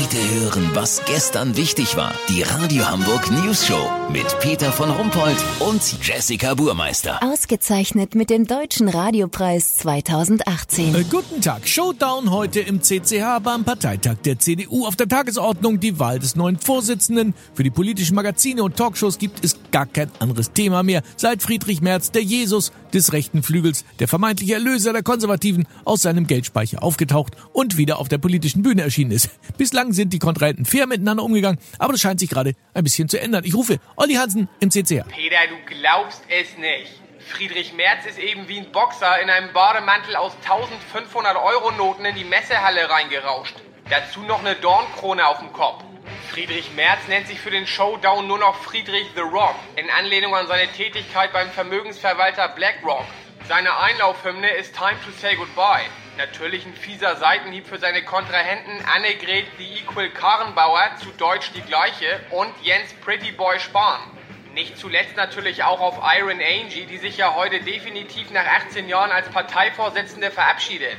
Heute hören, was gestern wichtig war. Die Radio Hamburg News Show mit Peter von Rumpold und Jessica Burmeister. Ausgezeichnet mit dem Deutschen Radiopreis 2018. Äh, guten Tag. Showdown heute im CCH beim Parteitag der CDU. Auf der Tagesordnung die Wahl des neuen Vorsitzenden. Für die politischen Magazine und Talkshows gibt es gar kein anderes Thema mehr. Seit Friedrich Merz, der Jesus des rechten Flügels, der vermeintliche Erlöser der Konservativen, aus seinem Geldspeicher aufgetaucht und wieder auf der politischen Bühne erschienen ist. Bislang sind die Kontrahenten fair miteinander umgegangen, aber das scheint sich gerade ein bisschen zu ändern. Ich rufe Olli Hansen im CCR. Peter, du glaubst es nicht. Friedrich Merz ist eben wie ein Boxer in einem Bademantel aus 1500 Euro Noten in die Messehalle reingerauscht. Dazu noch eine Dornkrone auf dem Kopf. Friedrich Merz nennt sich für den Showdown nur noch Friedrich The Rock, in Anlehnung an seine Tätigkeit beim Vermögensverwalter BlackRock. Seine Einlaufhymne ist Time to Say Goodbye. Natürlich ein fieser Seitenhieb für seine Kontrahenten Annegret The Equal Karrenbauer, zu Deutsch die gleiche, und Jens Pretty Boy Spahn. Nicht zuletzt natürlich auch auf Iron Angie, die sich ja heute definitiv nach 18 Jahren als Parteivorsitzende verabschiedet.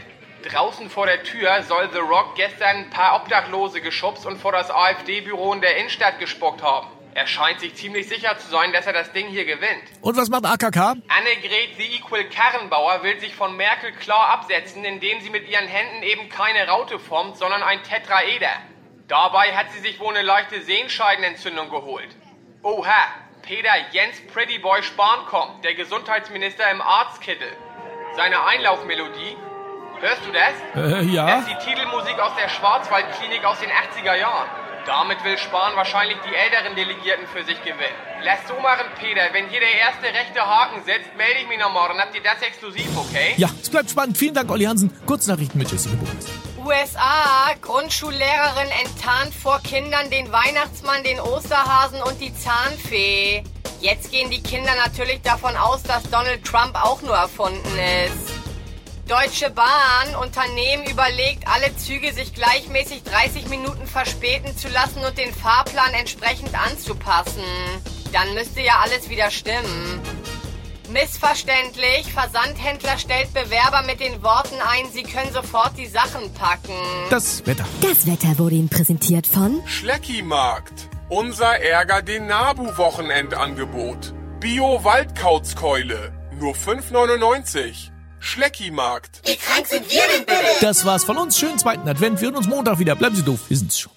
Draußen vor der Tür soll The Rock gestern ein paar Obdachlose geschubst und vor das AfD-Büro in der Innenstadt gespuckt haben. Er scheint sich ziemlich sicher zu sein, dass er das Ding hier gewinnt. Und was macht AKK? Annegret the Equal Karrenbauer will sich von Merkel klar absetzen, indem sie mit ihren Händen eben keine Raute formt, sondern ein Tetraeder. Dabei hat sie sich wohl eine leichte Sehenscheidenentzündung geholt. Oha, Peter Jens Prettyboy Spahn kommt, der Gesundheitsminister im Arztkittel. Seine Einlaufmelodie, hörst du das? Äh, ja. Das ist die Titelmusik aus der Schwarzwaldklinik aus den 80er Jahren. Damit will Spahn wahrscheinlich die älteren Delegierten für sich gewinnen. Lass so machen, Peter. Wenn hier der erste rechte Haken sitzt, melde ich mich noch morgen. Habt ihr das exklusiv, okay? Ja, es bleibt spannend. Vielen Dank, Olli Hansen. Kurznachrichten mit Jessica Burmeister. USA, Grundschullehrerin enttarnt vor Kindern den Weihnachtsmann, den Osterhasen und die Zahnfee. Jetzt gehen die Kinder natürlich davon aus, dass Donald Trump auch nur erfunden ist. Deutsche Bahn, Unternehmen überlegt, alle Züge sich gleichmäßig 30 Minuten verspäten zu lassen und den Fahrplan entsprechend anzupassen. Dann müsste ja alles wieder stimmen. Missverständlich, Versandhändler stellt Bewerber mit den Worten ein, sie können sofort die Sachen packen. Das Wetter. Das Wetter wurde Ihnen präsentiert von Schleckimarkt. Unser Ärger den Nabu-Wochenendangebot. Bio-Waldkauzkeule. Nur 5,99. Schleckimarkt. Wie krank sind wir denn bitte? Das war's von uns. Schönen zweiten Advent. Wir hören uns Montag wieder. Bleiben Sie doof. Wir sind's schon.